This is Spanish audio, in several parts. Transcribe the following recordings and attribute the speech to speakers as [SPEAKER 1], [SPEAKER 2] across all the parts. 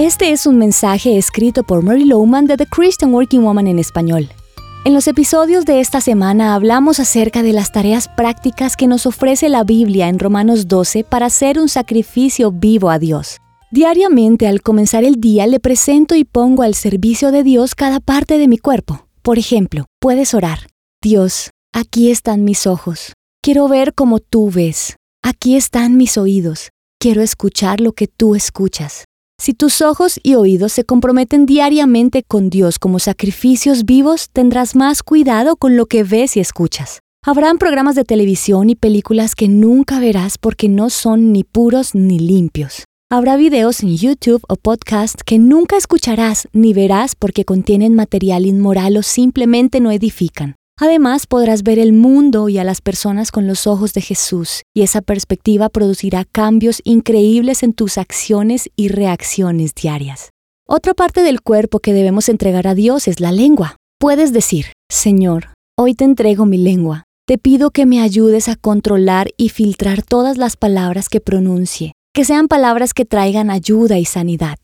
[SPEAKER 1] Este es un mensaje escrito por Mary Lowman de The Christian Working Woman en español. En los episodios de esta semana hablamos acerca de las tareas prácticas que nos ofrece la Biblia en Romanos 12 para hacer un sacrificio vivo a Dios. Diariamente al comenzar el día le presento y pongo al servicio de Dios cada parte de mi cuerpo. Por ejemplo, puedes orar. Dios, aquí están mis ojos. Quiero ver como tú ves. Aquí están mis oídos. Quiero escuchar lo que tú escuchas. Si tus ojos y oídos se comprometen diariamente con Dios como sacrificios vivos, tendrás más cuidado con lo que ves y escuchas. Habrán programas de televisión y películas que nunca verás porque no son ni puros ni limpios. Habrá videos en YouTube o podcast que nunca escucharás ni verás porque contienen material inmoral o simplemente no edifican. Además, podrás ver el mundo y a las personas con los ojos de Jesús, y esa perspectiva producirá cambios increíbles en tus acciones y reacciones diarias. Otra parte del cuerpo que debemos entregar a Dios es la lengua. Puedes decir, Señor, hoy te entrego mi lengua. Te pido que me ayudes a controlar y filtrar todas las palabras que pronuncie, que sean palabras que traigan ayuda y sanidad.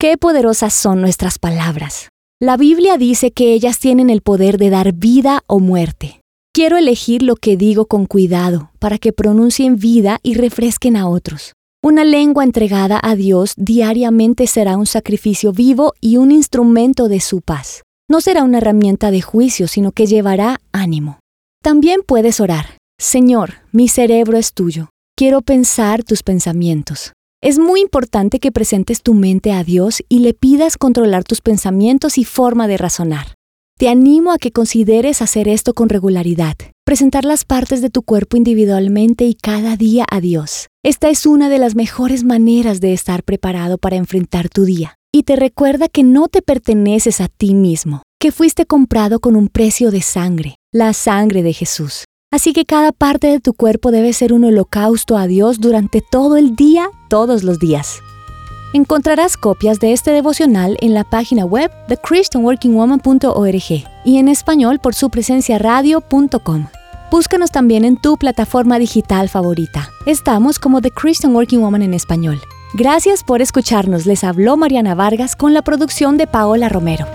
[SPEAKER 1] Qué poderosas son nuestras palabras. La Biblia dice que ellas tienen el poder de dar vida o muerte. Quiero elegir lo que digo con cuidado para que pronuncien vida y refresquen a otros. Una lengua entregada a Dios diariamente será un sacrificio vivo y un instrumento de su paz. No será una herramienta de juicio, sino que llevará ánimo. También puedes orar. Señor, mi cerebro es tuyo. Quiero pensar tus pensamientos. Es muy importante que presentes tu mente a Dios y le pidas controlar tus pensamientos y forma de razonar. Te animo a que consideres hacer esto con regularidad, presentar las partes de tu cuerpo individualmente y cada día a Dios. Esta es una de las mejores maneras de estar preparado para enfrentar tu día. Y te recuerda que no te perteneces a ti mismo, que fuiste comprado con un precio de sangre, la sangre de Jesús. Así que cada parte de tu cuerpo debe ser un holocausto a Dios durante todo el día, todos los días. Encontrarás copias de este devocional en la página web de christianworkingwoman.org y en español por su presencia radio.com. Búscanos también en tu plataforma digital favorita. Estamos como The Christian Working Woman en español. Gracias por escucharnos. Les habló Mariana Vargas con la producción de Paola Romero.